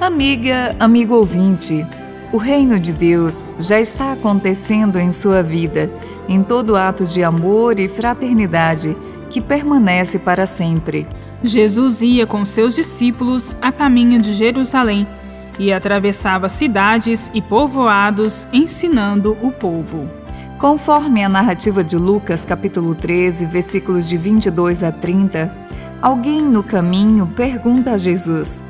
Amiga, amigo ouvinte, o reino de Deus já está acontecendo em sua vida, em todo ato de amor e fraternidade que permanece para sempre. Jesus ia com seus discípulos a caminho de Jerusalém e atravessava cidades e povoados ensinando o povo. Conforme a narrativa de Lucas, capítulo 13, versículos de 22 a 30, alguém no caminho pergunta a Jesus: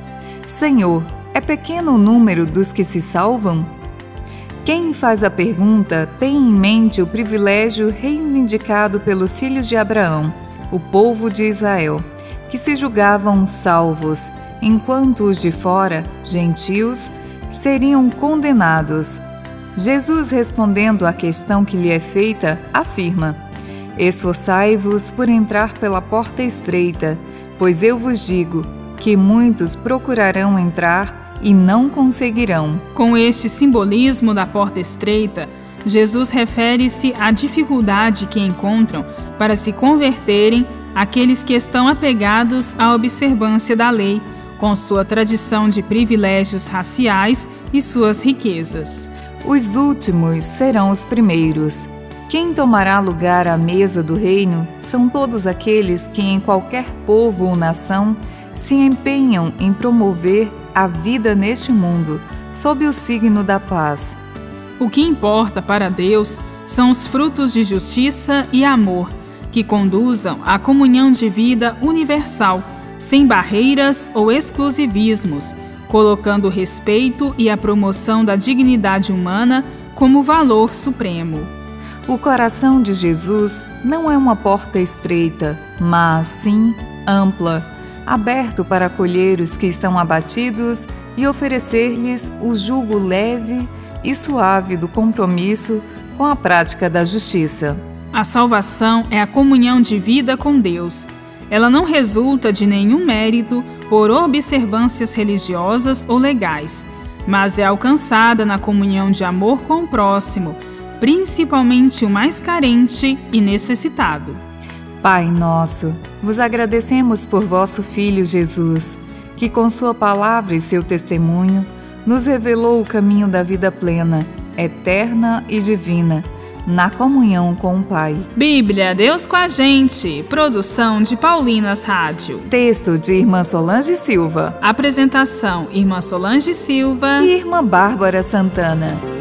Senhor, é pequeno o número dos que se salvam? Quem faz a pergunta tem em mente o privilégio reivindicado pelos filhos de Abraão, o povo de Israel, que se julgavam salvos, enquanto os de fora, gentios, seriam condenados Jesus, respondendo à questão que lhe é feita, afirma: Esforçai-vos por entrar pela porta estreita, pois eu vos digo que muitos procurarão entrar e não conseguirão. Com este simbolismo da porta estreita, Jesus refere-se à dificuldade que encontram para se converterem aqueles que estão apegados à observância da lei, com sua tradição de privilégios raciais e suas riquezas. Os últimos serão os primeiros. Quem tomará lugar à mesa do reino são todos aqueles que, em qualquer povo ou nação, se empenham em promover a vida neste mundo, sob o signo da paz. O que importa para Deus são os frutos de justiça e amor, que conduzam à comunhão de vida universal, sem barreiras ou exclusivismos colocando o respeito e a promoção da dignidade humana como valor supremo. O coração de Jesus não é uma porta estreita, mas sim ampla, aberto para acolher os que estão abatidos e oferecer-lhes o jugo leve e suave do compromisso com a prática da justiça. A salvação é a comunhão de vida com Deus. Ela não resulta de nenhum mérito por observâncias religiosas ou legais, mas é alcançada na comunhão de amor com o próximo, principalmente o mais carente e necessitado. Pai nosso, vos agradecemos por vosso Filho Jesus, que com Sua palavra e seu testemunho nos revelou o caminho da vida plena, eterna e divina na comunhão com o Pai. Bíblia, Deus com a gente. Produção de Paulinas Rádio. Texto de Irmã Solange Silva. Apresentação: Irmã Solange Silva e Irmã Bárbara Santana.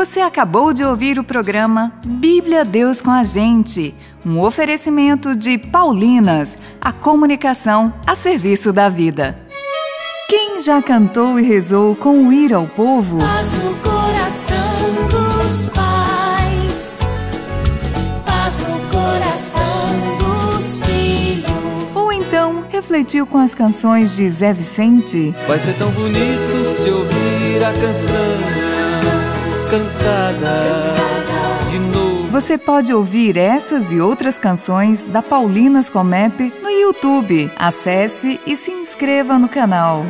Você acabou de ouvir o programa Bíblia Deus com a gente um oferecimento de Paulinas, a comunicação a serviço da vida. Quem já cantou e rezou com o ir ao povo? Paz no coração dos pais, paz no coração dos filhos. Ou então refletiu com as canções de Zé Vicente? Vai ser tão bonito se ouvir a canção cantada você pode ouvir essas e outras canções da Paulinas Comep no YouTube. Acesse e se inscreva no canal.